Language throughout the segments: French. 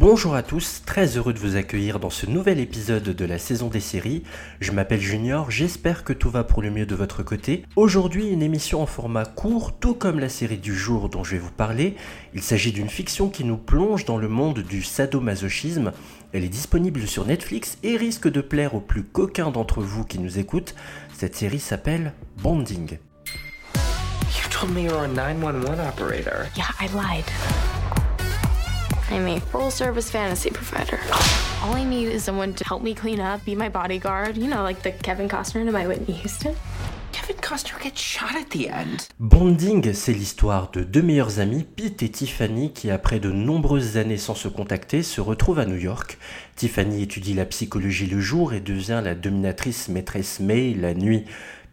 Bonjour à tous, très heureux de vous accueillir dans ce nouvel épisode de la saison des séries. Je m'appelle Junior, j'espère que tout va pour le mieux de votre côté. Aujourd'hui, une émission en format court, tout comme la série du jour dont je vais vous parler. Il s'agit d'une fiction qui nous plonge dans le monde du sadomasochisme. Elle est disponible sur Netflix et risque de plaire aux plus coquins d'entre vous qui nous écoutent. Cette série s'appelle Bonding. You told me you were a 911 operator. Yeah, I lied. I'm a full service fantasy provider. All I need is someone to help me clean up, be my bodyguard, you know, like the Kevin Costner to my Whitney Houston. Kevin Costner gets shot at the end. Bonding, c'est l'histoire de deux meilleurs amis, Pete et Tiffany, qui après de nombreuses années sans se contacter, se retrouvent à New York. Tiffany étudie la psychologie le jour et devient la dominatrice maîtresse May la nuit.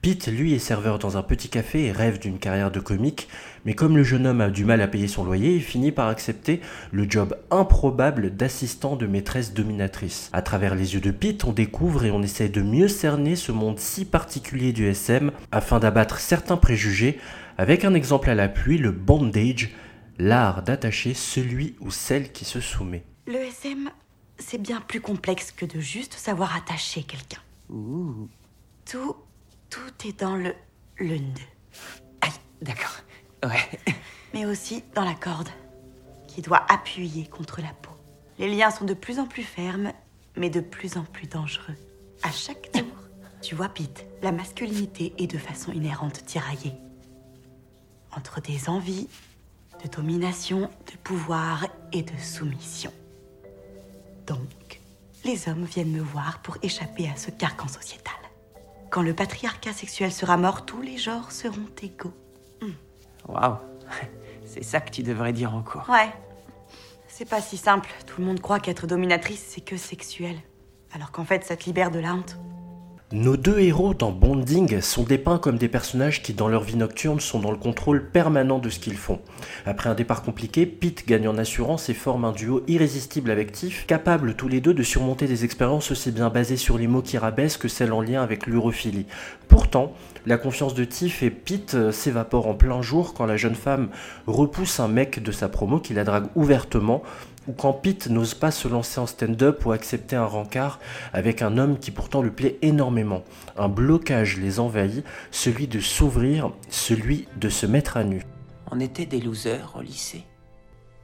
Pete, lui, est serveur dans un petit café et rêve d'une carrière de comique, mais comme le jeune homme a du mal à payer son loyer, il finit par accepter le job improbable d'assistant de maîtresse dominatrice. À travers les yeux de Pete, on découvre et on essaie de mieux cerner ce monde si particulier du SM afin d'abattre certains préjugés, avec un exemple à l'appui, le bondage, l'art d'attacher celui ou celle qui se soumet. Le SM, c'est bien plus complexe que de juste savoir attacher quelqu'un. Tout, tout est dans le, le nœud, Aïe, d'accord. Ouais. mais aussi dans la corde, qui doit appuyer contre la peau. Les liens sont de plus en plus fermes, mais de plus en plus dangereux. À chaque tour, tu vois, Pete, la masculinité est de façon inhérente tiraillée. Entre des envies, de domination, de pouvoir et de soumission. Donc, les hommes viennent me voir pour échapper à ce carcan sociétal. Quand le patriarcat sexuel sera mort, tous les genres seront égaux. Waouh. C'est ça que tu devrais dire en cours. Ouais. C'est pas si simple. Tout le monde croit qu'être dominatrice, c'est que sexuel. Alors qu'en fait, ça te libère de la honte. Nos deux héros dans Bonding sont dépeints comme des personnages qui, dans leur vie nocturne, sont dans le contrôle permanent de ce qu'ils font. Après un départ compliqué, Pete gagne en assurance et forme un duo irrésistible avec Tiff, capables tous les deux de surmonter des expériences aussi bien basées sur les mots qui rabaissent que celles en lien avec l'urophilie. Pourtant, la confiance de Tiff et Pete euh, s'évapore en plein jour quand la jeune femme repousse un mec de sa promo qui la drague ouvertement ou quand Pete n'ose pas se lancer en stand-up ou accepter un rencard avec un homme qui pourtant lui plaît énormément. Un blocage les envahit, celui de s'ouvrir, celui de se mettre à nu. On était des losers au lycée.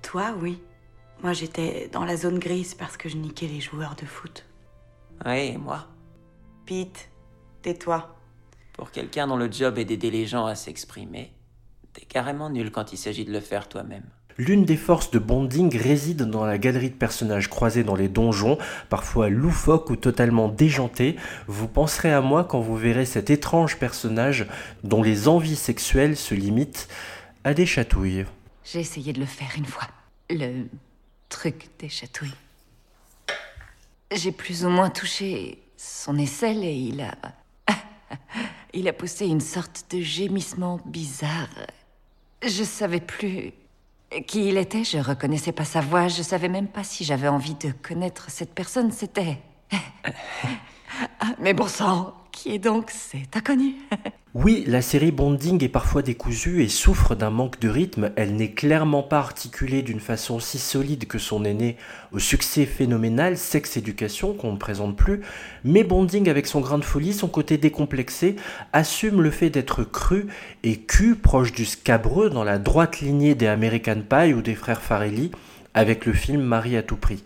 Toi, oui. Moi, j'étais dans la zone grise parce que je niquais les joueurs de foot. Ouais, et moi. Pete, tais-toi. Pour quelqu'un dont le job est d'aider les gens à s'exprimer, t'es carrément nul quand il s'agit de le faire toi-même. L'une des forces de Bonding réside dans la galerie de personnages croisés dans les donjons, parfois loufoques ou totalement déjantés. Vous penserez à moi quand vous verrez cet étrange personnage dont les envies sexuelles se limitent à des chatouilles. J'ai essayé de le faire une fois. Le truc des chatouilles. J'ai plus ou moins touché son aisselle et il a. il a poussé une sorte de gémissement bizarre. Je savais plus qui il était, je reconnaissais pas sa voix, je savais même pas si j'avais envie de connaître cette personne, c'était. Ah, Mais bon sang, qui est donc cet inconnu? Oui, la série Bonding est parfois décousue et souffre d'un manque de rythme. Elle n'est clairement pas articulée d'une façon aussi solide que son aîné au succès phénoménal Sex Education qu'on ne présente plus. Mais Bonding, avec son grain de folie, son côté décomplexé, assume le fait d'être cru et cul, proche du scabreux dans la droite lignée des American Pie ou des frères Farelli, avec le film Marie à tout prix.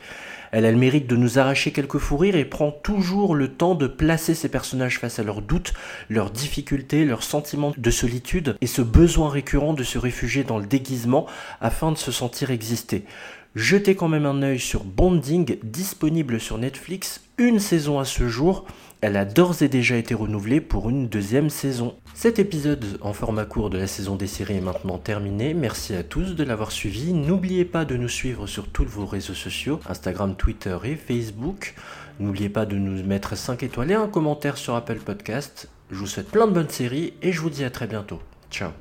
Elle a le mérite de nous arracher quelques fous rires et prend toujours le temps de placer ses personnages face à leurs doutes, leurs difficultés, leurs sentiments de solitude et ce besoin récurrent de se réfugier dans le déguisement afin de se sentir exister. Jetez quand même un œil sur Bonding, disponible sur Netflix, une saison à ce jour. Elle a d'ores et déjà été renouvelée pour une deuxième saison. Cet épisode en format court de la saison des séries est maintenant terminé. Merci à tous de l'avoir suivi. N'oubliez pas de nous suivre sur tous vos réseaux sociaux, Instagram, Twitter et Facebook. N'oubliez pas de nous mettre 5 étoiles et un commentaire sur Apple Podcast. Je vous souhaite plein de bonnes séries et je vous dis à très bientôt. Ciao